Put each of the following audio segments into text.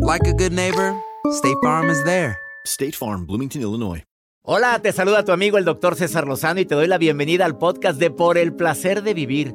like a good neighbor, State Farm is there. State Farm, Bloomington, Illinois. Hola, te saluda tu amigo el doctor César Lozano y te doy la bienvenida al podcast de Por el Placer de Vivir.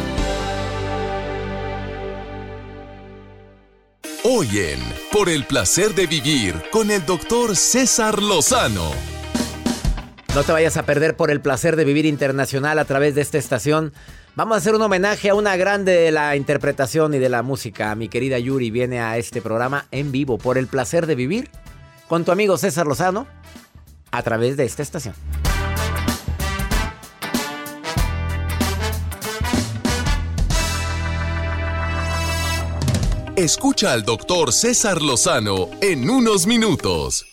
Hoy en Por el placer de vivir con el doctor César Lozano. No te vayas a perder por el placer de vivir internacional a través de esta estación. Vamos a hacer un homenaje a una grande de la interpretación y de la música. Mi querida Yuri viene a este programa en vivo por el placer de vivir con tu amigo César Lozano a través de esta estación. Escucha al doctor César Lozano en unos minutos.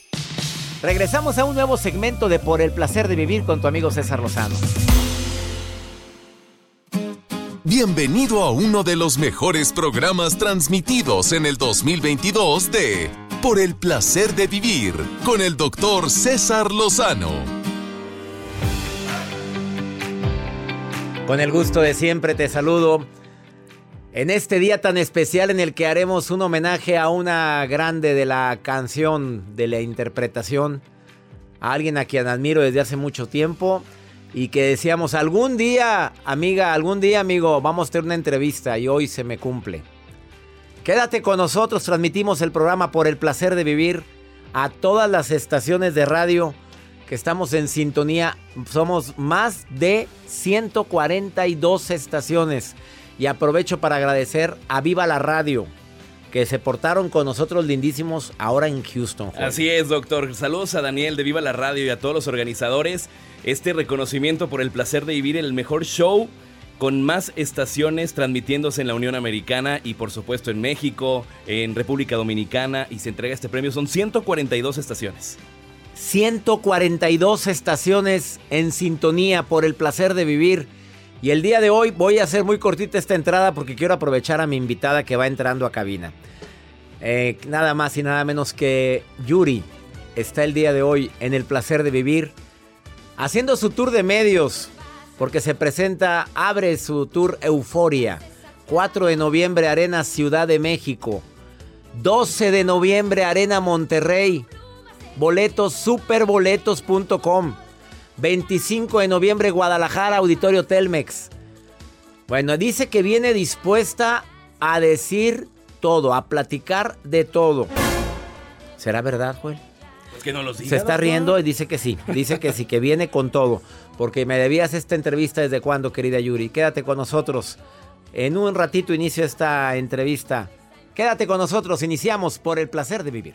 Regresamos a un nuevo segmento de Por el placer de vivir con tu amigo César Lozano. Bienvenido a uno de los mejores programas transmitidos en el 2022 de Por el placer de vivir con el doctor César Lozano. Con el gusto de siempre te saludo en este día tan especial en el que haremos un homenaje a una grande de la canción, de la interpretación, a alguien a quien admiro desde hace mucho tiempo y que decíamos algún día, amiga, algún día, amigo, vamos a tener una entrevista y hoy se me cumple. Quédate con nosotros, transmitimos el programa por el placer de vivir a todas las estaciones de radio que estamos en sintonía. Somos más de 142 estaciones. Y aprovecho para agradecer a Viva la Radio, que se portaron con nosotros lindísimos ahora en Houston. Así es, doctor. Saludos a Daniel de Viva la Radio y a todos los organizadores. Este reconocimiento por el placer de vivir el mejor show con más estaciones transmitiéndose en la Unión Americana y por supuesto en México, en República Dominicana y se entrega este premio. Son 142 estaciones. 142 estaciones en sintonía por el placer de vivir. Y el día de hoy voy a hacer muy cortita esta entrada porque quiero aprovechar a mi invitada que va entrando a cabina. Eh, nada más y nada menos que Yuri está el día de hoy en el placer de vivir haciendo su tour de medios porque se presenta, abre su tour Euforia. 4 de noviembre Arena Ciudad de México. 12 de noviembre Arena Monterrey. Boletos superboletos.com. 25 de noviembre Guadalajara, Auditorio Telmex. Bueno, dice que viene dispuesta a decir todo, a platicar de todo. ¿Será verdad, Joel? Pues que no los diga, Se está doctor. riendo y dice que sí, dice que sí, que viene con todo. Porque me debías esta entrevista desde cuándo, querida Yuri. Quédate con nosotros. En un ratito inicio esta entrevista. Quédate con nosotros, iniciamos por el placer de vivir.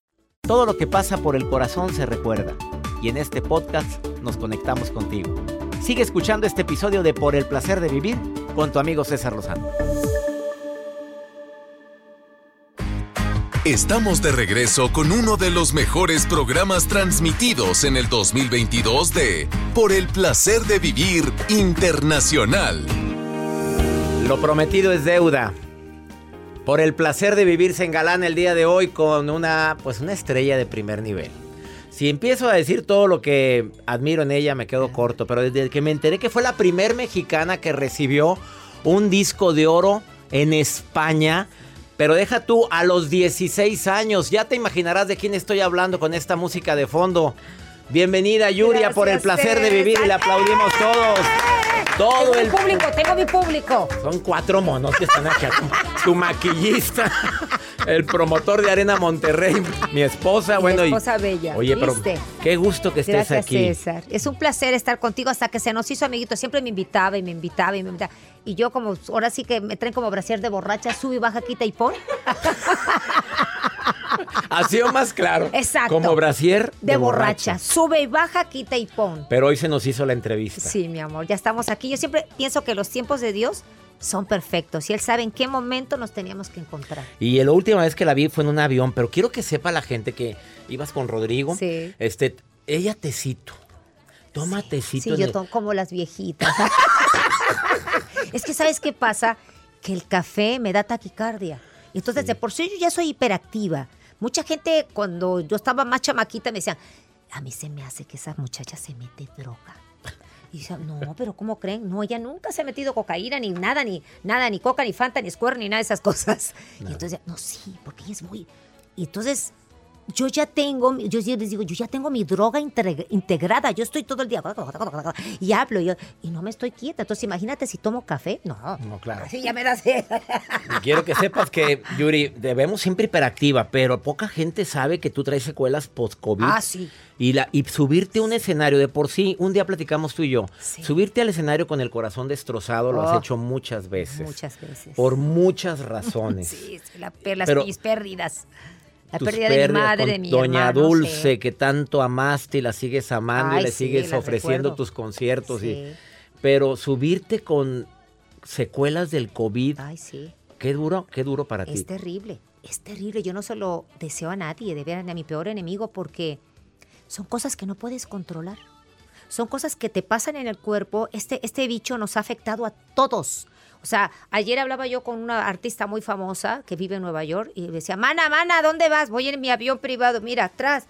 Todo lo que pasa por el corazón se recuerda. Y en este podcast nos conectamos contigo. Sigue escuchando este episodio de Por el placer de vivir con tu amigo César Lozano. Estamos de regreso con uno de los mejores programas transmitidos en el 2022 de Por el placer de vivir internacional. Lo prometido es deuda. Por el placer de vivir se engalana el día de hoy con una, pues una estrella de primer nivel. Si empiezo a decir todo lo que admiro en ella, me quedo corto, pero desde que me enteré que fue la primer mexicana que recibió un disco de oro en España, pero deja tú a los 16 años, ya te imaginarás de quién estoy hablando con esta música de fondo. Bienvenida Yuria por el placer de vivir y le aplaudimos todos. Todo tengo el mi público, tengo mi público. son cuatro monos que están aquí. Tu maquillista, el promotor de Arena Monterrey, mi esposa, Mi bueno. y- esposa bella, Oye, pero ¿viste? qué gusto que estés Gracias, aquí. César. Es un placer estar contigo hasta que se nos hizo amiguito. Siempre me invitaba y me invitaba y me invitaba. Y yo como, ahora sí que me traen como brasier de borracha, sube y baja, quita y pon. Ha sido más claro. Exacto. Como brasier De, borracha. Sube y baja, quita y pon. Pero hoy se nos hizo la entrevista. Sí, mi amor, ya estamos aquí. Yo siempre pienso que los tiempos de Dios son perfectos y Él sabe en qué momento nos teníamos que encontrar. Y la última vez que la vi fue en un avión, pero quiero que sepa la gente que ibas con Rodrigo. Sí. Este, ella tecito. Toma tecito. Sí, yo el- tomo como las viejitas. es que, ¿sabes qué pasa? Que el café me da taquicardia. Entonces, de por sí yo ya soy hiperactiva. Mucha gente, cuando yo estaba más chamaquita, me decían, a mí se me hace que esa muchacha se mete droga. Y yo, no, pero ¿cómo creen? No, ella nunca se ha metido cocaína, ni nada, ni nada, ni coca, ni fanta, ni square, ni nada de esas cosas. Y entonces, no, sí, porque ella es muy... Y entonces, yo ya tengo, yo sí les digo, yo ya tengo mi droga integrada, yo estoy todo el día y hablo y, y no me estoy quieta. Entonces, imagínate si tomo café. No, No, claro. Así ya me. Y quiero que sepas que, Yuri, debemos siempre hiperactiva, pero poca gente sabe que tú traes secuelas post-COVID. Ah, sí. Y, la, y subirte a un escenario de por sí, un día platicamos tú y yo, Sí. subirte al escenario con el corazón destrozado lo has Oh. hecho muchas veces. Muchas veces. Por muchas razones. Sí, la, las Pero- mis pérdidas. La Tus pérdida de mi madre, con de mi Doña hermano, Dulce, sí. que tanto amaste y la sigues amando y le sí, sigues ofreciendo recuerdo. tus conciertos. y- pero subirte con secuelas del COVID, Ay, sí. qué duro, qué duro para ti. Es terrible, es terrible. Yo no se lo deseo a nadie, de veras, ni a mi peor enemigo, porque son cosas que no puedes controlar. Son cosas que te pasan en el cuerpo. Este, este bicho nos ha afectado a todos. O sea, ayer hablaba yo con una artista muy famosa que vive en Nueva York y decía, Mana, Mana, ¿dónde vas? Voy en mi avión privado, mira, atrás.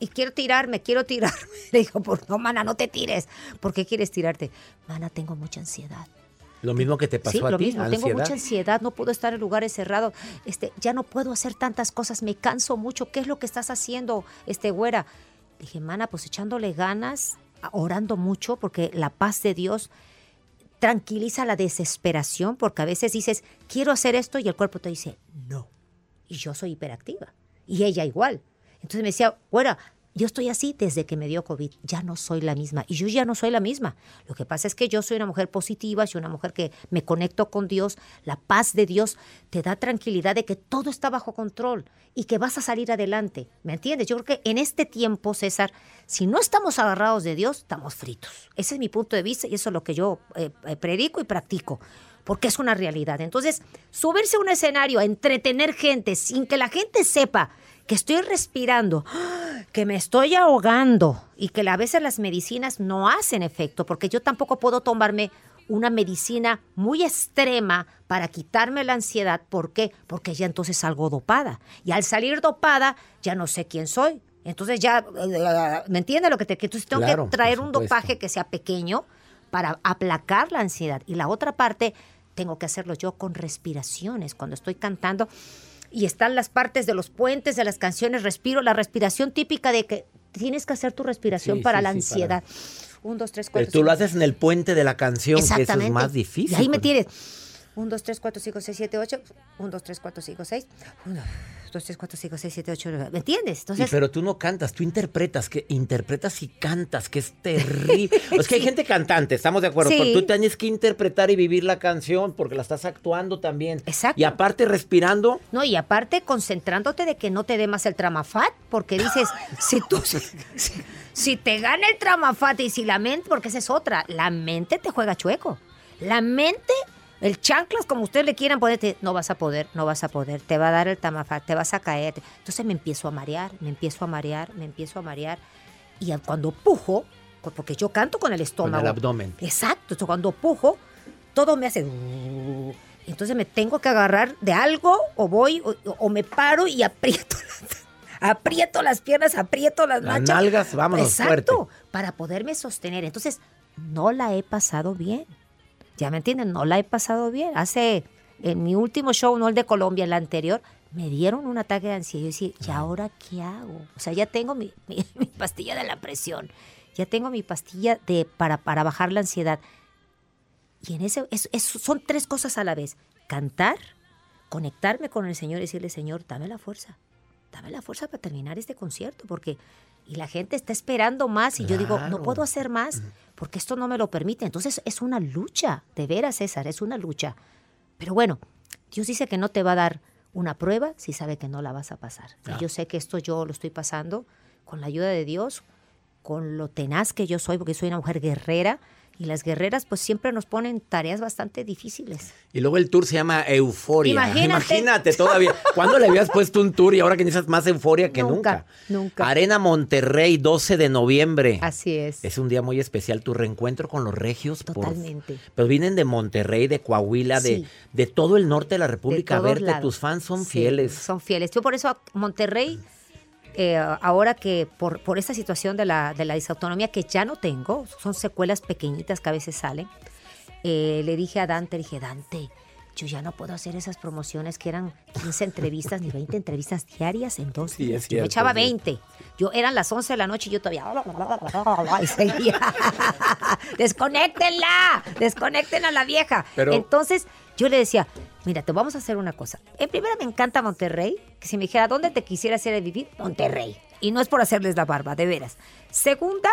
Y quiero tirarme, quiero tirarme. Le digo, por no, Mana, no te tires. ¿Por qué quieres tirarte? Mana, tengo mucha ansiedad. Lo mismo que te pasó Sí, a lo ti, mismo. Tengo ansiedad. mucha ansiedad, no puedo estar en lugares cerrados. Este, ya no puedo hacer tantas cosas, me canso mucho. ¿Qué es lo que estás haciendo, este güera? Dije, mana, pues echándole ganas, orando mucho, porque la paz de Dios tranquiliza la desesperación, porque a veces dices, quiero hacer esto, y el cuerpo te dice, no. Y yo soy hiperactiva. Y ella igual. Entonces me decía, güera, yo estoy así desde que me dio COVID. Ya no soy la misma. Y yo ya no soy la misma. Lo que pasa es que yo soy una mujer positiva, soy una mujer que me conecto con Dios. La paz de Dios te da tranquilidad de que todo está bajo control y que vas a salir adelante. ¿Me entiendes? Yo creo que en este tiempo, César, si no estamos agarrados de Dios, estamos fritos. Ese es mi punto de vista y eso es lo que yo eh, eh, predico y practico porque es una realidad. Entonces, subirse a un escenario entretener gente sin que la gente sepa que estoy respirando, que me estoy ahogando y que a veces las medicinas no hacen efecto, porque yo tampoco puedo tomarme una medicina muy extrema para quitarme la ansiedad. ¿Por qué? Porque ya entonces salgo dopada. Y al salir dopada, ya no sé quién soy. Entonces ya, ¿me entiendes lo que te que Entonces tengo Claro, que traer un dopaje que sea pequeño para aplacar la ansiedad. Y la otra parte, tengo que hacerlo yo con respiraciones. Cuando estoy cantando y están las partes de los puentes de las canciones, respiro la respiración típica de que tienes que hacer tu respiración Sí, para sí, la sí, ansiedad. Un, dos, tres, Pero cuatro. tú lo haces en el puente de la canción, que eso es más difícil. Y ahí me tienes. 1, 2, 3, 4, 5, 6, 7, 8. 1, 2, 3, 4, 5, 6. 1, 2, 3, 4, 5, 6, 7, 8, 9. ¿Me entiendes? Y Entonces, pero tú no cantas, tú interpretas, que interpretas y cantas, que es terrible. Es que hay gente cantante, estamos de acuerdo, Sí. pero tú tienes que interpretar y vivir la canción porque la estás actuando también. Exacto. Y aparte respirando, no, y aparte concentrándote de que no te dé más el tramafat, porque dices, si tú, si, si te gana el tramafat y si la mente, porque esa es otra, la mente te juega chueco. La mente, el chanclas, como ustedes le quieran ponerte, no vas a poder, no vas a poder, te va a dar el tramafat, te vas a caer. Entonces me empiezo a marear, me empiezo a marear, me empiezo a marear. Y cuando pujo, porque yo canto con el con estómago. el abdomen. Exacto, entonces cuando pujo, todo me hace... Entonces me tengo que agarrar de algo o voy o, o me paro y aprieto las, aprieto las piernas, aprieto las Las nachas. nalgas, vámonos, Exacto, fuerte. para poderme sostener. Entonces, no la he pasado bien. ¿Ya me entienden? No la he pasado bien. Hace, en mi último show, no el de Colombia, el anterior, me dieron un ataque de ansiedad. Yo decía, ¿y ahora qué hago? O sea, ya tengo mi, mi- mi pastilla de la presión. Ya tengo mi pastilla de, para, para bajar la ansiedad. Y en ese, es- es- son tres cosas a la vez. Cantar, conectarme con el Señor y decirle, Señor, dame la fuerza. Dame la fuerza para terminar este concierto, porque... Y la gente está esperando más y yo digo, no puedo hacer más porque esto no me lo permite. Entonces es una lucha, de veras, César, es una lucha. Pero bueno, Dios dice que no te va a dar una prueba si sabe que no la vas a pasar. Y yo sé que esto yo lo estoy pasando con la ayuda de Dios, con lo tenaz que yo soy, porque soy una mujer guerrera. Y las guerreras pues siempre nos ponen tareas bastante difíciles. Y luego el tour se llama Euforia. Imagínate. Imagínate todavía. ¿Cuándo le habías puesto un tour y ahora que necesitas más euforia que nunca? Nunca, nunca. Arena Monterrey, 12 de noviembre. Así es. Es un día muy especial, tu reencuentro con los regios. por- Totalmente. pero vienen de Monterrey, de Coahuila, de, Sí. de todo el norte de la República a verte. lados. Tus fans son Sí, fieles. Son fieles. Yo por eso a Monterrey, eh, ahora que por, por esta situación de la, de la disautonomía que ya no tengo, son secuelas pequeñitas que a veces salen, eh, le dije a Dante, le dije, Dante, yo ya no puedo hacer esas promociones que eran 15 entrevistas ni 20 entrevistas diarias en dos Sí, es yo me cierto, echaba sí. 20. Yo eran las 11 de la noche y yo todavía y seguía. Desconéctenla, desconecten a la vieja. Pero- Entonces yo le decía, mira, te vamos a hacer una cosa. En primera me encanta Monterrey, que si me dijera dónde te quisiera hacer vivir, Monterrey. Y no es por hacerles la barba, de veras. Segunda,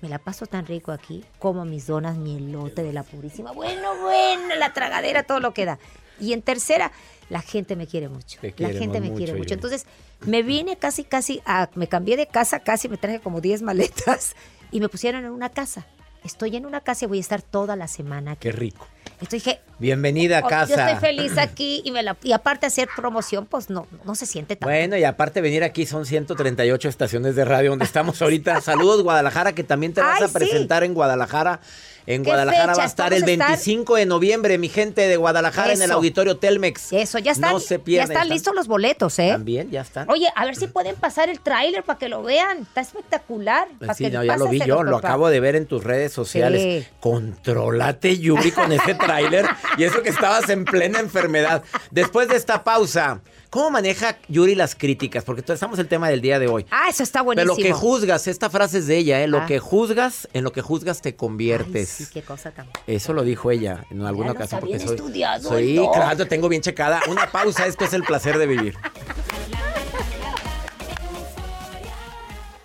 me la paso tan rico aquí, como mis donas, mi elote de la purísima. Bueno, bueno, la tragadera, todo lo que da. Y en tercera, la gente me quiere mucho. La gente me mucho, quiere mucho. Entonces, me vine casi, casi, a, me cambié de casa, casi me traje como 10 maletas y me pusieron en una casa. Estoy en una casa y voy a estar toda la semana aquí. Qué rico. Entonces dije, Bienvenida a "Oh, casa. yo estoy feliz aquí y, me la, y aparte hacer promoción, pues no, no se siente tan Bueno, y aparte venir aquí son 138 estaciones de radio donde estamos ahorita. Saludos Guadalajara, que también te vas Ay, a sí. presentar en Guadalajara. En ¿Qué Guadalajara va a estar el Vamos a estar- 25 de noviembre, mi gente de Guadalajara, en el auditorio Telmex. Eso, ya están, No se ya pierdan. están listos los boletos, ¿eh? También, ya están. Oye, a ver si pueden pasar el tráiler para que lo vean. Está espectacular. Pues sí, que no, ya lo vi yo, lo papá. acabo de ver en tus redes sociales. Sí. Contrólate, Yuri, con ese tráiler. y eso que estabas en plena enfermedad. Después de esta pausa, ¿cómo maneja Yuri las críticas? Porque estamos el tema del día de hoy. Ah, eso está Pero buenísimo. lo que juzgas, esta frase es de ella, ¿eh? Lo Ah. que juzgas, en lo que juzgas te Ay, conviertes. sí, qué cosa tan... Eso lo dijo ella en alguna ocasión. está Porque bien soy, estudiado, ¿no? claro, tengo bien checada. Una pausa, esto es el placer de vivir.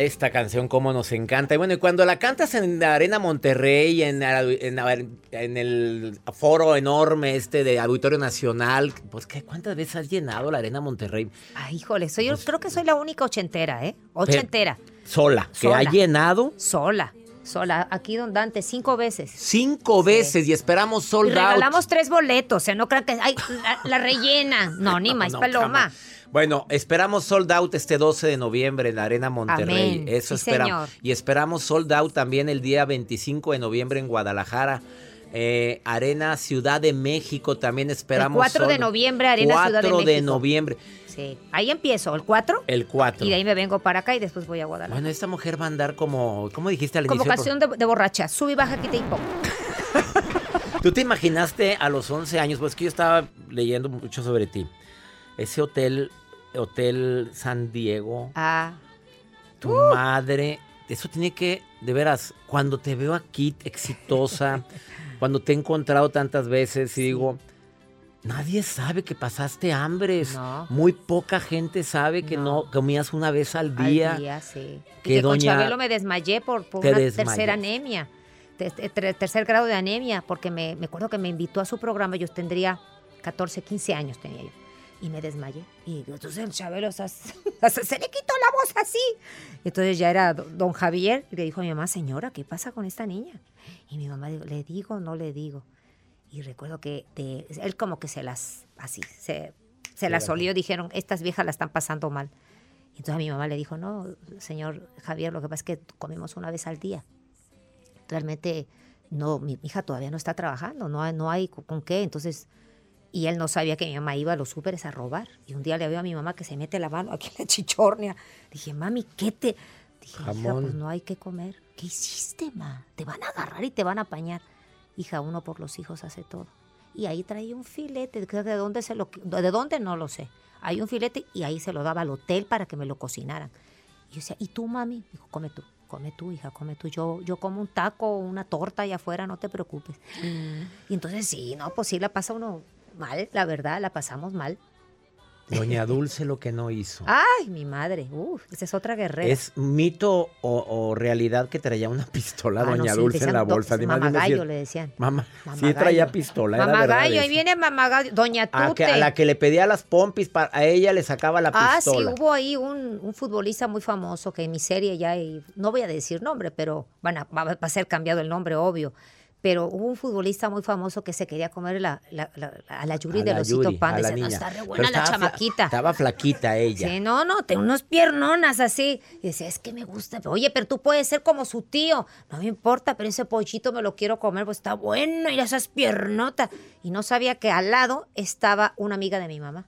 Esta canción como nos encanta. Y bueno, y cuando la cantas en la Arena Monterrey, en, en, en el foro enorme este de Auditorio Nacional, pues ¿qué, ¿cuántas veces has llenado la Arena Monterrey? Ay, híjole, soy, yo Pues creo que soy la única ochentera, ¿eh? Ochentera. Sola, que Sola. ha llenado Sola, sola. Aquí don Dante, cinco veces. cinco veces y esperamos Y sold out. regalamos tres boletos, o sea, no crean que... Ay, la, la rellena. No, ni más No, paloma. jamás. Bueno, esperamos sold out este 12 de noviembre en la Arena Monterrey. Amén. Eso Sí, esperamos. señor. Y esperamos sold out también el día 25 de noviembre en Guadalajara. Eh, Arena Ciudad de México también esperamos. El 4 de noviembre, Arena Ciudad de 4 de México. noviembre. Sí, ahí empiezo, el 4. El 4. Y de ahí me vengo para acá y después voy a Guadalajara. Bueno, esta mujer va a andar como, ¿cómo dijiste al inicio? Convocación de, de borracha, sube y baja, quita y pon. ¿Tú te imaginaste a los 11 años? Pues que yo estaba leyendo mucho sobre ti. Ese hotel, Hotel San Diego, Ah, tu madre, eso tiene que, de veras, cuando te veo aquí exitosa, cuando te he encontrado tantas veces y digo, nadie sabe que pasaste hambres. No. Muy poca gente sabe que no, No. comías una vez al día. al día, sí. Y que que con doña- Chabelo me desmayé por, una tercera anemia. Te- te- ter- tercer grado de anemia, porque me, me acuerdo que me invitó a su programa, yo tendría 14, 15 años tenía yo. Y me desmayé. Y entonces el Chabelo o sea, se se le quitó la voz así. Entonces ya era do- don Javier y le dijo a mi mamá, señora, ¿qué pasa con esta niña? Y mi mamá dijo, ¿le digo no le digo? Y recuerdo que de- él como que se las, así, se, se las olió, dijeron, estas viejas la están pasando mal. Y entonces a mi mamá le dijo, no, señor Javier, lo que pasa es que comemos una vez al día. Realmente, no, mi hija todavía no está trabajando, no hay, no hay con qué. Entonces, y él no sabía que mi mamá iba a los súperes a robar. Y un día le veo a mi mamá que se mete la mano aquí en la chichornia. Dije, mami, ¿qué te...? Dije, hija, Jamón. pues no hay que comer. ¿Qué hiciste, ma? Te van a agarrar y te van a apañar. Hija, uno por los hijos hace todo. Y ahí traía un filete, ¿de de dónde se lo, de dónde no lo sé. Hay un filete y ahí se lo daba al hotel para que me lo cocinaran. Y yo decía, ¿y tú, mami? Dijo, come tú, come tú, hija, come tú. Yo, yo como un taco o una torta allá afuera, no te preocupes. Y entonces sí, no, pues sí la pasa uno mal, la verdad, la pasamos mal. Doña Dulce lo que no hizo. Ay, mi madre, uf, esa es otra guerrera. ¿Es mito o, o realidad que traía una pistola Ah, no, Doña sí, Dulce en la bolsa? Menos Mamagallo le decían. Mamá, sí Mamagallo. traía pistola, era verdad ahí viene Mamagallo, Doña A, Tute. que- a la que le pedía las pompis, para, a ella le sacaba la Ah, sí, pistola. hubo ahí un, un futbolista muy famoso que en mi serie ya, y no voy a decir nombre, pero van a- va a ser cambiado el nombre, obvio. Pero hubo un futbolista muy famoso que se quería comer la, la- la- a la Yuri A de Yuri, Pan. Decía, no, está re buena la chamaquita. Estaba flaquita ella. Sí, no, no, tiene unos piernonas así. Y decía, es que me gusta. Oye, pero tú puedes ser como su tío. No me importa, pero ese pollito me lo quiero comer, pues está bueno. Y esas piernotas. Y no sabía que al lado estaba una amiga de mi mamá.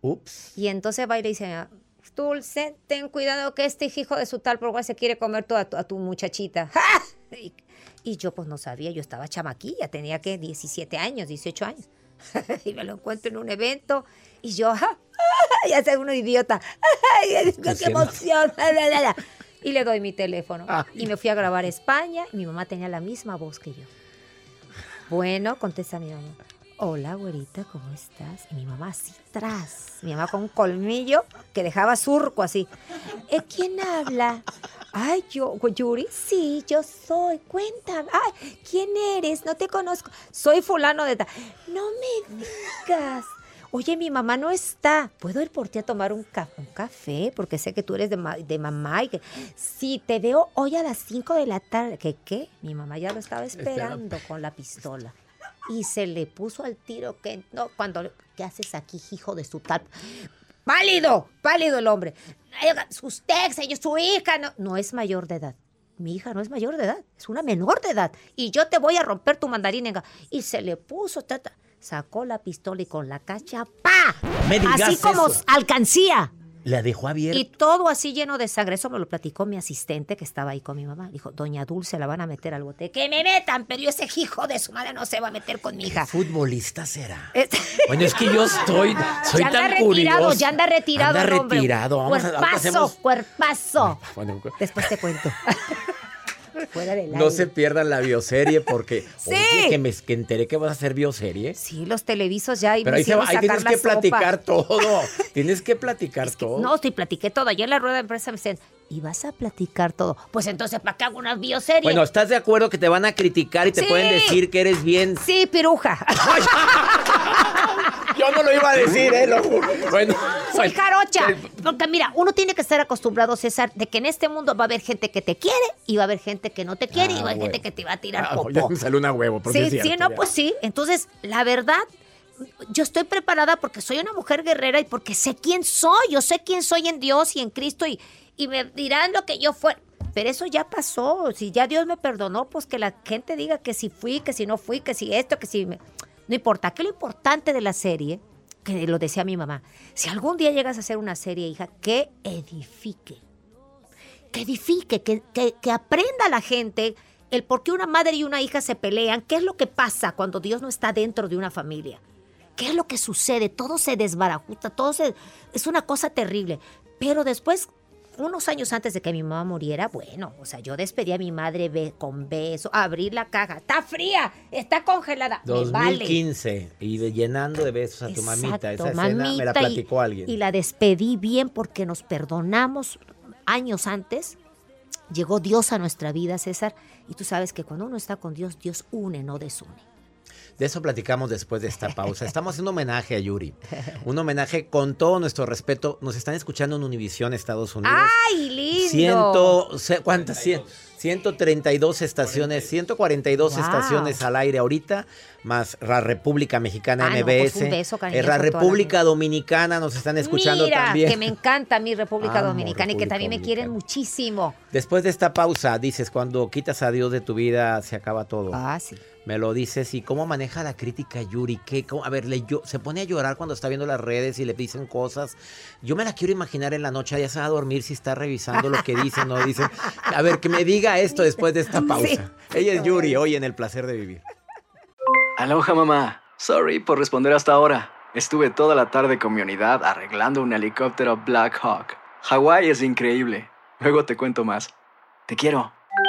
Ups. Y entonces va y le dice, Dulce, ten cuidado que este hijo de su tal por se quiere comer toda tu, a tu muchachita. ¡Ja! Y, y yo pues no sabía, yo estaba chamaquilla, tenía que 17 años, 18 años. y me lo encuentro en un evento y yo. ¡Ah! ya sé uno idiota. ¡Ay, qué emoción! Y le doy mi teléfono. Ay. Y me fui a grabar a España y mi mamá tenía la misma voz que yo. Bueno, contesta mi mamá. Hola, güerita, ¿cómo estás? Y mi mamá así tras. Mi mamá con un colmillo que dejaba surco así. ¿Eh, ¿Quién habla? Ay, yo, Yuri, sí, yo soy. Cuéntame. Ay, ¿quién eres? No te conozco. Soy fulano de tal. No me digas. Oye, mi mamá no está. ¿Puedo ir por ti a tomar un, ca- un café? Porque sé que tú eres de, ma- de mamá y que... Sí, te veo hoy a las 5 de la tarde. ¿Qué qué? Mi mamá ya lo estaba esperando con la pistola. Y se le puso al tiro que no, cuando... ¿Qué haces aquí, hijo de su tal? ¡Pálido! ¡Pálido el hombre! Usted, señor, su hija no, no es mayor de edad. Mi hija no es mayor de edad, es una menor de edad. Y yo te voy a romper tu mandarín. venga. Y se le puso, tata, sacó la pistola y con la cacha, ¡pa! Me digas Así como eso. alcancía. La dejó abierta. Y todo así lleno de sangre. Eso me lo platicó mi asistente que estaba ahí con mi mamá. Dijo, doña Dulce la van a meter al bote. Que me metan, pero ese hijo de su madre no se va a meter con mi hija. futbolista será? Bueno, es que yo estoy, soy ya anda tan retirado, curioso. ya anda retirado Anda retirado. Vamos a, cuerpazo, hacemos- cuerpazo. Bueno, cu- Después te cuento. Fuera del no aire. se pierdan la bioserie porque Sí. oye, que me que enteré que vas a hacer bioserie. Sí, los televisos ya Pero ahí, se va- ahí tienes que sopa. platicar todo. tienes que platicar Es que- todo. no, sí, platiqué todo. Ayer en la rueda de prensa me decían, ¿y vas a platicar todo? Pues entonces, ¿para qué hago una bioserie? Bueno, ¿estás de acuerdo que te van a criticar y te Sí. pueden decir que eres bien? Sí, piruja. No lo iba a decir, ¿eh? Lo juro. Bueno, Soy jarocha. Porque mira, uno tiene que estar acostumbrado, César, de que en este mundo va a haber gente que te quiere y va a haber gente que no te quiere y va a haber bueno. gente que te va a tirar Ah, popó. ya me salió una huevo, porque Sí, es cierto, sí, no, ya. pues sí. Entonces, la verdad, yo estoy preparada porque soy una mujer guerrera y porque sé quién soy. Yo sé quién soy en Dios y en Cristo y, y me dirán lo que yo fue. Pero eso ya pasó. Si ya Dios me perdonó, pues que la gente diga que si fui, que si no fui, que si esto, que si... me- No importa. Que lo importante de la serie, que lo decía mi mamá, si algún día llegas a hacer una serie, hija, que edifique. Que edifique, que, que- que aprenda la gente el por qué una madre y una hija se pelean, qué es lo que pasa cuando Dios no está dentro de una familia. ¿Qué es lo que sucede? Todo se desbarajusta, todo se... Es una cosa terrible. Pero después, unos años antes de que mi mamá muriera, bueno, o sea, yo despedí a mi madre be- con beso, abrir la caja. Está fría, está congelada. Me vale. 2015 y de- llenando de besos a tu mamita. Esa escena me la y- platicó alguien. Y la despedí bien porque nos perdonamos años antes. Llegó Dios a nuestra vida, César. Y tú sabes que cuando uno está con Dios, Dios une, no desune. De eso platicamos después de esta pausa. Estamos haciendo homenaje a Yuri. Un homenaje con todo nuestro respeto. Nos están escuchando en Univisión, Estados Unidos. ¡Ay, lindo! Ciento, ¿cuántas? Cien- 132 estaciones, 142 Wow. estaciones al aire ahorita, más la República Mexicana Ah, no, MBS. pues un beso, Eh, la República Dominicana nos están escuchando Mira, también. que me encanta mi República Amo Dominicana y que también me quieren muchísimo. Después de esta pausa, dices, cuando quitas a Dios de tu vida, se acaba todo. Ah, sí. Me lo dices. ¿Y cómo maneja la crítica Yuri? ¿Qué, cómo- a ver, le, yo, se pone a llorar cuando está viendo las redes y le dicen cosas. Yo me la quiero imaginar en la noche, ya se va a dormir si está revisando lo que dicen o no dicen. A ver, que me diga esto después de esta pausa. Ella es Yuri, hoy en El Placer de Vivir. Aloha mamá. Sorry por responder hasta ahora. Estuve toda la tarde con mi unidad arreglando un helicóptero Black Hawk. Hawái es increíble. Luego te cuento más. Te quiero.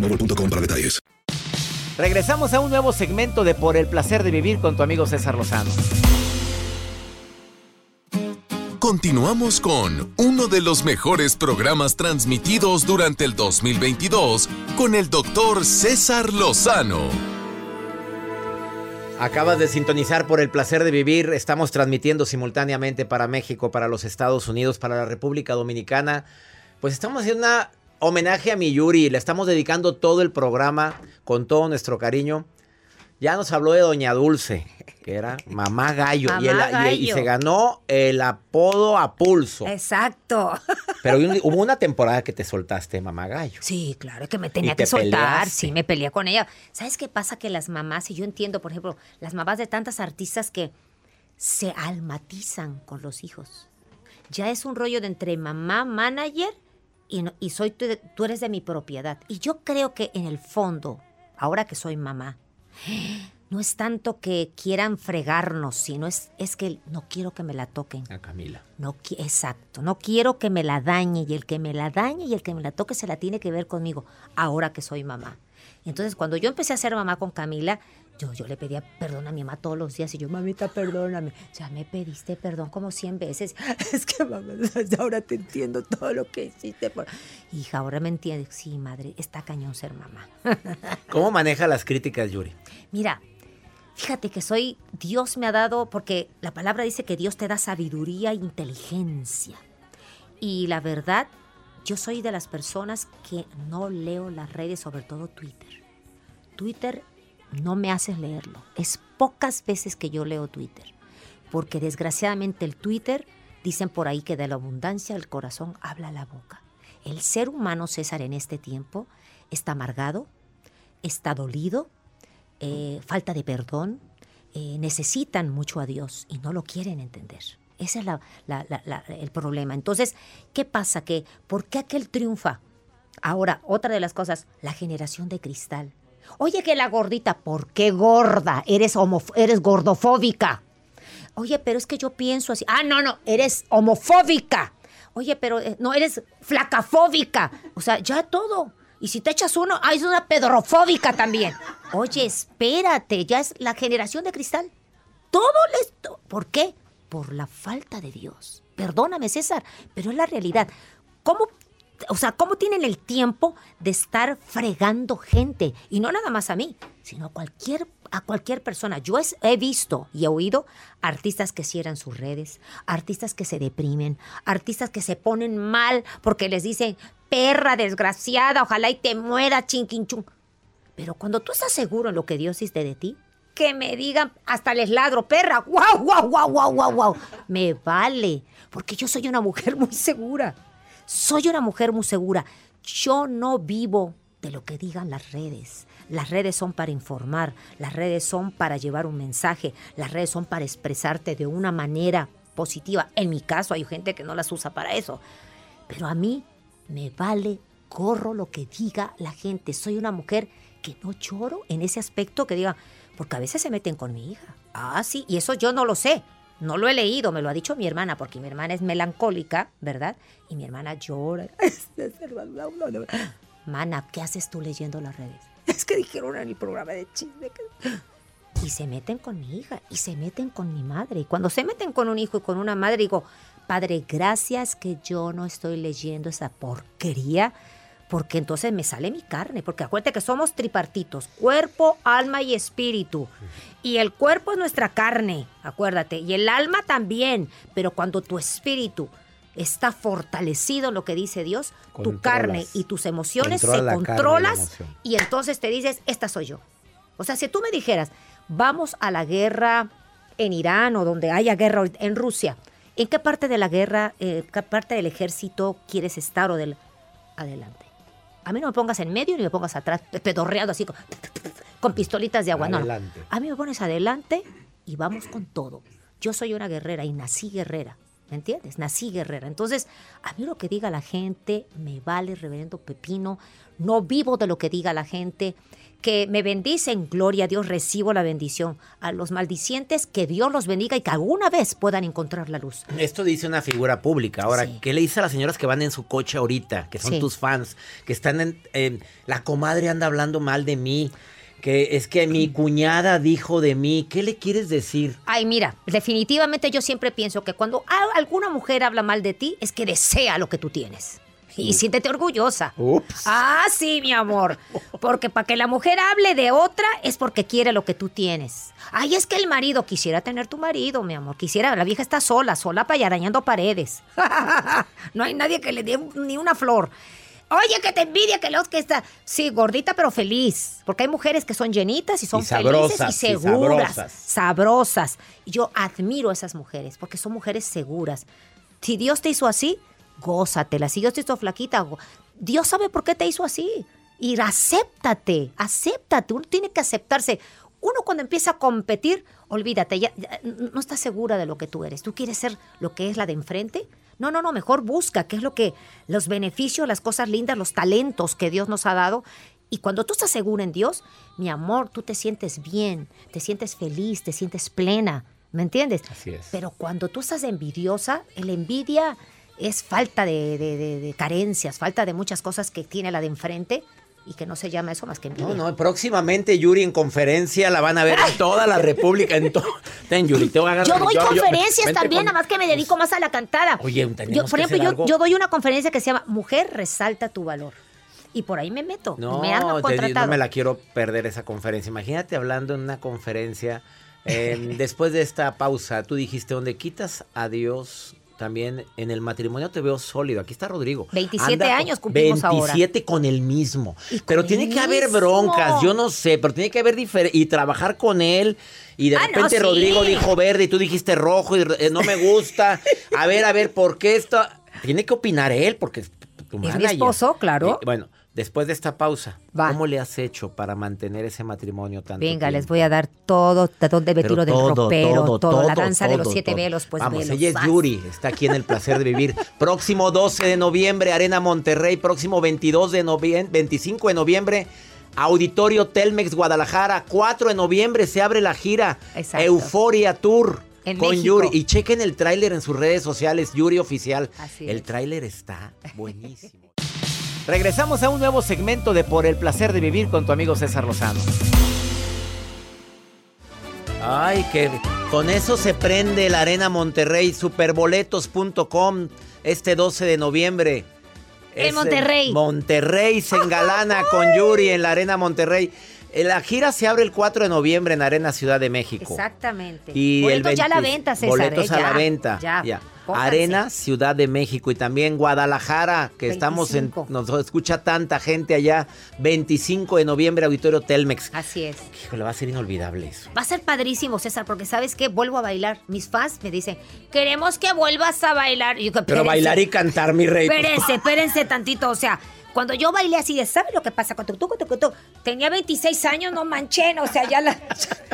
boostmobile.com para detalles. Regresamos a un nuevo segmento de Por el Placer de Vivir con tu amigo César Lozano. Continuamos con uno de los mejores programas transmitidos durante el 2022 con el doctor César Lozano. Acabas de sintonizar por el placer de vivir. Estamos transmitiendo simultáneamente para México, para los Estados Unidos, para la República Dominicana. Pues estamos haciendo un homenaje a mi Yuri. Le estamos dedicando todo el programa con todo nuestro cariño. Ya nos habló de Doña Dulce, que era Mamá Gallo. y, se ganó el apodo a pulso. Exacto. Pero hubo un- hubo una temporada que te soltaste, Mamá Gallo. Sí, claro, que me tenía te que soltar. peleaste. Sí, me peleé con ella. ¿Sabes qué pasa? Que las mamás, y yo entiendo, por ejemplo, las mamás de tantas artistas que se almatizan con los hijos. Ya es un rollo de entre mamá, manager y, no- y soy tú, tú eres de mi propiedad. Y yo creo que en el fondo, ahora que soy mamá, no es tanto que quieran fregarnos, sino es, es que no quiero que me la toquen. A Camila. No, exacto, no quiero que me la dañe y el que me la dañe y el que me la toque se la tiene que ver conmigo, ahora que soy mamá. Entonces, cuando yo empecé a ser mamá con Camila, yo, yo le pedía perdón a mi mamá todos los días y yo, mamita, perdóname. Ya me pediste perdón como 100 veces. Es que, mamá, ahora te entiendo todo lo que hiciste. Por... Hija, ahora me entiendes. Sí, madre, está cañón ser mamá. ¿Cómo maneja las críticas, Yuri? Mira, fíjate que soy, Dios me ha dado, porque la palabra dice que Dios te da sabiduría e inteligencia. Y la verdad, yo soy de las personas que no leo las redes, sobre todo Twitter. Twitter no me haces leerlo. Es pocas veces que yo leo Twitter. Porque desgraciadamente el Twitter, dicen por ahí que de la abundancia del corazón habla la boca. El ser humano, César, en este tiempo está amargado, está dolido, eh, falta de perdón, eh, necesitan mucho a Dios y no lo quieren entender. Ese es el problema. Entonces, ¿qué pasa? Que, ¿Por qué aquel triunfa? Ahora, otra de las cosas, la generación de cristal. Oye, que la gordita, ¿por qué gorda? Eres, eres gordofóbica. Oye, pero es que yo pienso así. Ah, no, no, eres homofóbica. Oye, pero eh, no, eres flacafóbica. O sea, ya todo. Y si te echas uno, ah, es una pedrofóbica también. Oye, espérate, ya es la generación de cristal. Todo les... ¿Por qué? Por la falta de Dios. Perdóname, César, pero es la realidad. ¿Cómo o sea, ¿cómo tienen el tiempo de estar fregando gente? Y no nada más a mí, sino a cualquier, a cualquier persona. Yo he visto y he oído artistas que cierran sus redes, artistas que se deprimen, artistas que se ponen mal porque les dicen, perra desgraciada, ojalá y te muera, chinquinchun. Pero cuando tú estás seguro en lo que Dios dice de ti, que me digan, hasta les ladro, perra, guau, guau, guau, guau, guau, guau. Me vale, porque yo soy una mujer muy segura. Soy una mujer muy segura. Yo no vivo de lo que digan las redes. Las redes son para informar, las redes son para llevar un mensaje, las redes son para expresarte de una manera positiva. En mi caso hay gente que no las usa para eso. Pero a mí me vale corro lo que diga la gente. Soy una mujer que no lloro en ese aspecto que diga, porque a veces se meten con mi hija. Ah, sí, y eso yo no lo sé. No lo he leído, me lo ha dicho mi hermana, porque mi hermana es melancólica, ¿verdad? Y mi hermana llora. Mana, ¿qué haces tú leyendo las redes? Es que dijeron en el programa de chisme que... Y se meten con mi hija, y se meten con mi madre. Y cuando se meten con un hijo y con una madre, digo, Padre, gracias que yo no estoy leyendo esa porquería, porque entonces me sale mi carne. Porque acuérdate que somos tripartitos, cuerpo, alma y espíritu. Y el cuerpo es nuestra carne, acuérdate, y el alma también. Pero cuando tu espíritu está fortalecido en lo que dice Dios, tu carne y tus emociones Controla se y controlas y entonces te dices, esta soy yo. O sea, si tú me dijeras, vamos a la guerra en Irán o donde haya guerra en Rusia, ¿en qué parte de la guerra, eh, qué parte del ejército quieres estar o del adelante? A mí no me pongas en medio ni me pongas atrás, pedorreado así con, con pistolitas de agua. No. A mí me pones adelante y vamos con todo. Yo soy una guerrera y nací guerrera. ¿Me entiendes? Nací guerrera. Entonces, a mí lo que diga la gente me vale, reverendo Pepino. No vivo de lo que diga la gente. Que me bendicen, gloria a Dios, recibo la bendición. A los maldicientes, que Dios los bendiga y que alguna vez puedan encontrar la luz. Esto dice una figura pública. Ahora, ¿qué le dice a las señoras que van en su coche ahorita, que son Sí. tus fans, que están en, en- La comadre anda hablando mal de mí, que es que mi cuñada dijo de mí. ¿Qué le quieres decir? Ay, mira, definitivamente yo siempre pienso que cuando alguna mujer habla mal de ti, es que desea lo que tú tienes. Y siéntete orgullosa. Ups. Ah, sí, mi amor. Porque para que la mujer hable de otra es porque quiere lo que tú tienes. Ay, es que el marido quisiera tener tu marido, mi amor. Quisiera, la vieja está sola, sola para arañando paredes. no hay nadie que le dé ni una flor. Oye, que te envidia que los que está. Sí, gordita, pero feliz. Porque hay mujeres que son llenitas y son Y felices sabrosas, y y seguras. sabrosas. sabrosas. Y yo admiro a esas mujeres porque son mujeres seguras. Si Dios te hizo así, gózatela. Si Dios te hizo flaquita, Dios sabe por qué te hizo así. Y acéptate, acéptate. Uno tiene que aceptarse. Uno cuando empieza a competir, olvídate, ya, ya no estás segura de lo que tú eres. ¿Tú quieres ser lo que es la de enfrente? No, no, no, mejor busca qué es lo que, los beneficios, las cosas lindas, los talentos que Dios nos ha dado. Y cuando tú estás segura en Dios, mi amor, tú te sientes bien, te sientes feliz, te sientes plena. ¿Me entiendes? Así es. Pero cuando tú estás envidiosa, la envidia es falta de, de- de- de carencias, falta de muchas cosas que tiene la de enfrente y que no se llama eso más que envidia. No, no, próximamente Yuri en conferencia la van a ver en toda la República. En to- Ten, Yuri, te voy a agarrar. Yo doy conferencias también, con- nada más que me dedico más a la cantada. Oye, Yo, por ejemplo, yo, doy una conferencia que se llama Mujer resalta tu valor. Y por ahí me meto. No, me han contratado. no me la quiero perder esa conferencia. Imagínate hablando en una conferencia. eh, después de esta pausa, tú dijiste, donde quitas a Dios, también en el matrimonio te veo sólido. Aquí está Rodrigo. 27 Anda con- años cumplimos ahora. 27 con el mismo. Pero tiene que haber broncas, yo no sé, pero tiene que haber diferencia. Y trabajar con él. Y de Ah, no, repente sí. Rodrigo dijo verde y tú dijiste rojo y eh, no me gusta. A ver, a ver, ¿por qué esto? Tiene que opinar él, porque tu Es mi esposo, claro. Eh, bueno, después de esta pausa, Va. ¿cómo le has hecho para mantener ese matrimonio tanto Venga, les voy a dar todo, de me Pero tiro del todo, ropero, todo, todo, la todo, danza de los todo, siete todo. velos, pues Vamos, velos, ella es vas. Yuri, está aquí en el placer de vivir. Próximo 12 de noviembre, Arena Monterrey. Próximo 22 de noviembre, 25 de noviembre, Auditorio Telmex Guadalajara. 4 de noviembre se abre la gira Exacto. Euforia Tour. En con México. Yuri. Y chequen el tráiler en sus redes sociales, Yuri Oficial. Así el tráiler está buenísimo. Regresamos a un nuevo segmento de Por el placer de vivir con tu amigo César Lozano. Ay, qué, Con eso se prende la Arena Monterrey, superboletos.com, este 12 de noviembre. En Monterrey. Monterrey se engalana con Yuri en la Arena Monterrey. Eh, La gira se abre el 4 de noviembre en Arena Ciudad de México. Exactamente. Y Boletos el ya a la 20 venta, César. Boletos ¿eh? a Ya, la venta. Ya. ya. Pónganse. Arena Ciudad de México y también Guadalajara, que estamos en. 25. Nos escucha tanta gente allá. 25 de noviembre, Auditorio Telmex. Así es. Híjole, va a ser inolvidable eso. Va a ser padrísimo, César, porque ¿sabes qué? Vuelvo a bailar. Mis fans me dicen, queremos que vuelvas a bailar. Yo, Pero "Espérense, bailar y cantar, mi rey. pues, Espérense, espérense tantito. O sea, cuando yo bailé así de, ¿sabes lo que pasa? Cuando tú, cuando tú, tenía 26 años, no manchen. O sea, ya, la,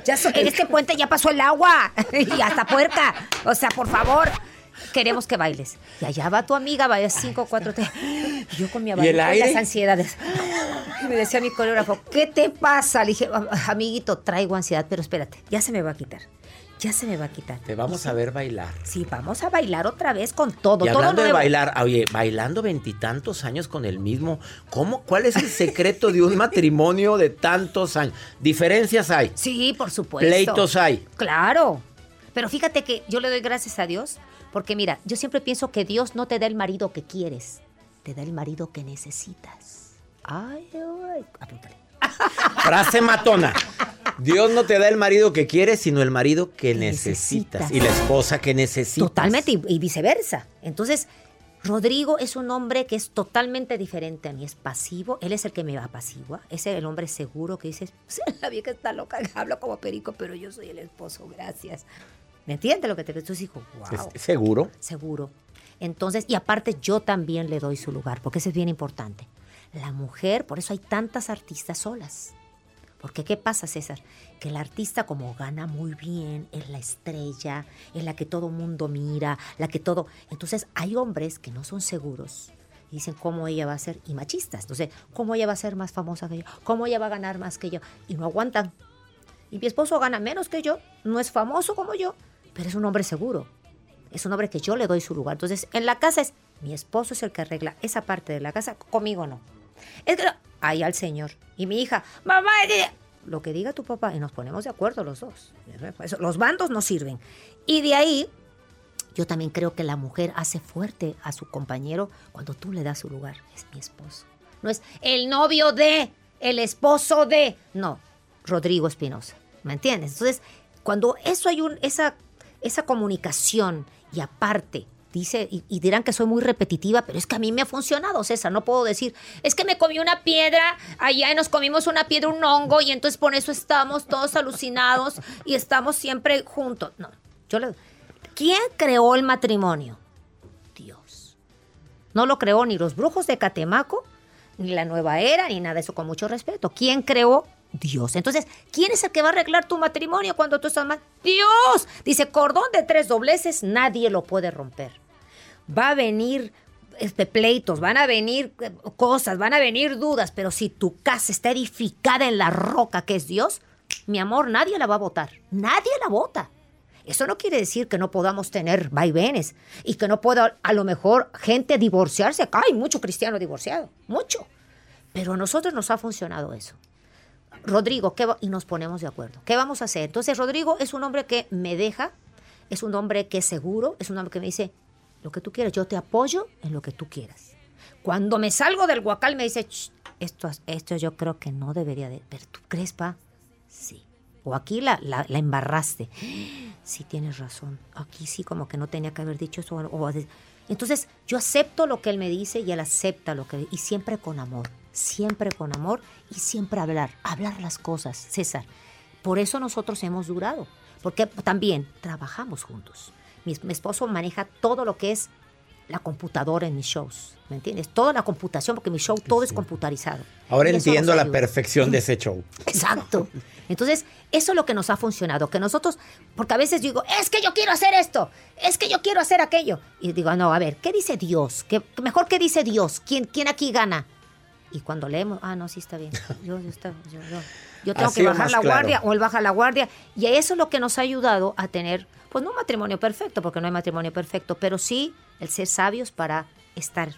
ya so- en este puente ya pasó el agua. Y hasta puerca. O sea, por favor. Queremos que bailes. Y allá va tu amiga, vaya 5, 4, 3. Y yo con mi abanico y las ansiedades. Y me decía mi coreógrafo, ¿qué te pasa? Le dije, amiguito, traigo ansiedad, pero espérate, ya se me va a quitar. Ya se me va a quitar. Te vamos a ver bailar. Sí, vamos a bailar otra vez con todo. Y todo hablando de bailar, oye, bailando veintitantos años con el mismo, ¿cómo? ¿Cuál es el secreto de un matrimonio de tantos años? Diferencias hay. Sí, por supuesto. Pleitos hay. Claro. Pero fíjate que yo le doy gracias a Dios, porque mira, yo siempre pienso que Dios no te da el marido que quieres, te da el marido que necesitas. Ay, ay, apúntale. Frase matona. Dios no te da el marido que quieres, sino el marido que necesitas. necesitas. Y la esposa que necesitas. Totalmente, y, y viceversa. Entonces, Rodrigo es un hombre que es totalmente diferente a mí. Es pasivo, él es el que me apacigua. Es el hombre seguro que dices, la vieja está loca, hablo como perico, pero yo soy el esposo, gracias. ¿Me entiendes lo que te Entonces dijo, wow. ¿Es- ¿Seguro? Seguro. Entonces, y aparte yo también le doy su lugar, porque eso es bien importante. La mujer, por eso hay tantas artistas solas. Porque ¿qué pasa, César? Que el artista como gana muy bien, es la estrella, es la que todo mundo mira, la que todo... Entonces hay hombres que no son seguros. y Dicen cómo ella va a ser, y machistas. Entonces, cómo ella va a ser más famosa que yo, cómo ella va a ganar más que yo. Y no aguantan. Y mi esposo gana menos que yo, no es famoso como yo, pero es un hombre seguro. Es un hombre que yo le doy su lugar. Entonces, en la casa es, mi esposo es el que arregla esa parte de la casa, conmigo no. Ahí al Señor. Y mi hija, mamá, lo que diga tu papá, y nos ponemos de acuerdo los dos. Los bandos no sirven. Y de ahí, yo también creo que la mujer hace fuerte a su compañero cuando tú le das su lugar. Es mi esposo. No es el novio de, el esposo de. No, Rodrigo Espinosa. ¿Me entiendes? Entonces, cuando eso hay un, esa, esa comunicación y aparte, dice, y, dirán que soy muy repetitiva, pero es que a mí me ha funcionado, César. No puedo decir, es que me comí una piedra allá nos comimos una piedra, un hongo, y entonces por eso estamos todos alucinados y estamos siempre juntos. No, yo le. ¿Quién creó el matrimonio? Dios. No lo creó ni los brujos de Catemaco, ni la nueva era, ni nada de eso, con mucho respeto. ¿Quién creó? Dios. Entonces, ¿quién es el que va a arreglar tu matrimonio cuando tú estás mal? Dios. Dice, cordón de tres dobleces, nadie lo puede romper. Va a venir este, pleitos, van a venir eh, cosas, van a venir dudas, pero si tu casa está edificada en la roca que es Dios, mi amor, nadie la va a votar. Nadie la vota. Eso no quiere decir que no podamos tener vaivenes y que no pueda a lo mejor gente divorciarse. Acá hay mucho cristiano divorciado, mucho. Pero a nosotros nos ha funcionado eso. Rodrigo, ¿qué va? y nos ponemos de acuerdo. ¿Qué vamos a hacer? Entonces, Rodrigo es un hombre que me deja, es un hombre que es seguro, es un hombre que me dice, lo que tú quieras, yo te apoyo en lo que tú quieras. Cuando me salgo del guacal me dice, "Ch, esto, esto yo creo que no debería de, pero tú crees, pa, sí. O aquí la, la, embarraste. Sí, tienes razón. Aquí sí, como que no tenía que haber dicho eso. entonces, yo acepto lo que él me dice y él acepta lo que... Y siempre con amor, siempre con amor y siempre hablar, hablar las cosas, César. Por eso nosotros hemos durado, porque también trabajamos juntos. Mi, mi esposo maneja todo lo que es la computadora en mis shows, ¿me entiendes? Toda la computación, porque mi show todo es computarizado. Ahora entiendo la perfección de ese show. Exacto. Entonces, eso es lo que nos ha funcionado, que nosotros, porque a veces digo, es que yo quiero hacer esto, es que yo quiero hacer aquello. Y digo, no, a ver, ¿qué dice Dios? ¿Qué, mejor, ¿qué dice Dios? ¿Quién, ¿Quién aquí gana? Y cuando leemos, ah, no, sí está bien. Yo, yo, está- yo- yo- yo tengo Así que bajar la claro. guardia o él baja la guardia. Y eso es lo que nos ha ayudado a tener, pues no un matrimonio perfecto, porque no hay matrimonio perfecto, pero sí el ser sabios para estar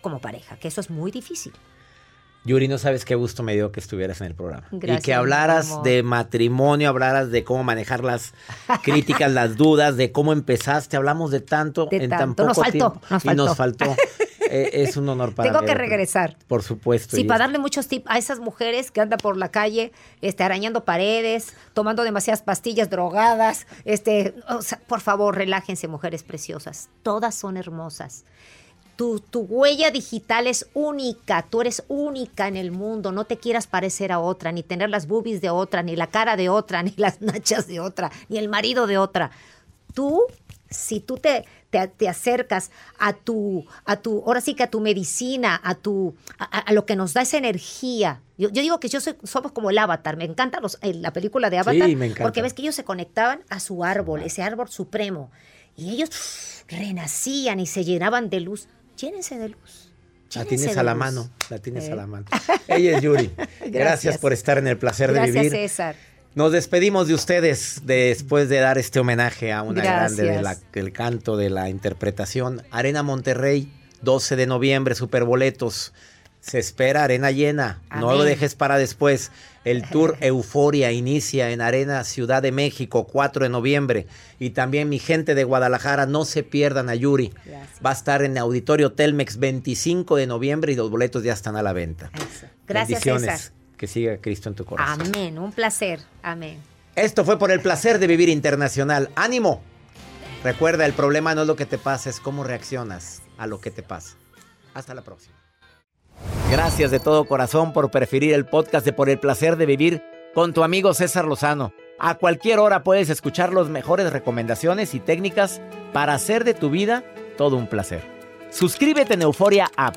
como pareja, que eso es muy difícil. Yuri, no sabes qué gusto me dio que estuvieras en el programa. Gracias, y que hablaras amor. de matrimonio, hablaras de cómo manejar las críticas, las dudas, de cómo empezaste. Hablamos de tanto De en tan tanto. poco Nos faltó, tiempo. nos Y nos faltó. Eh, es un honor para Tengo mí. que regresar. Por supuesto. Sí, y para es- darle muchos tips a esas mujeres que andan por la calle, este, arañando paredes, tomando demasiadas pastillas drogadas. Este, o sea, por favor, relájense, mujeres preciosas. Todas son hermosas. Tu, tu huella digital es única, tú eres única en el mundo, no te quieras parecer a otra, ni tener las boobies de otra, ni la cara de otra, ni las nachas de otra, ni el marido de otra. Tú, si tú te, te, te acercas a tu, a tu, ahora sí que a tu medicina, a tu, a, a lo que nos da esa energía. Yo, yo digo que yo soy, somos como el avatar, me encanta los, eh, la película de Avatar, me porque ves que ellos se conectaban a su árbol, ese árbol supremo, y ellos renacían y se llenaban de luz. Llénense de luz. La tienes a la mano, la tienes Eh. a la mano. Ella es Yuri. Gracias. Gracias. por estar en el placer de Gracias, vivir. César. Nos despedimos de ustedes después de dar este homenaje a una Gracias. grande de la- del canto, de la interpretación. Arena Monterrey, 12 de noviembre, superboletos. Se espera arena llena. No lo dejes para después. El tour Euforia inicia en Arena Ciudad de México, 4 de noviembre. Y también mi gente de Guadalajara, no se pierdan a Yuri. Va a estar en Auditorio Telmex 25 de noviembre y los boletos ya están a la venta. Gracias. César. Que siga Cristo en tu corazón. Amén, un placer. Amén. Esto fue por el placer de vivir internacional. ¡Ánimo! Recuerda, el problema no es lo que te pasa, es cómo reaccionas a lo que te pasa. Hasta la próxima. Gracias de todo corazón por preferir el podcast de Por el placer de vivir con tu amigo César Lozano. A cualquier hora puedes escuchar las mejores recomendaciones y técnicas para hacer de tu vida todo un placer. Suscríbete en Euforia App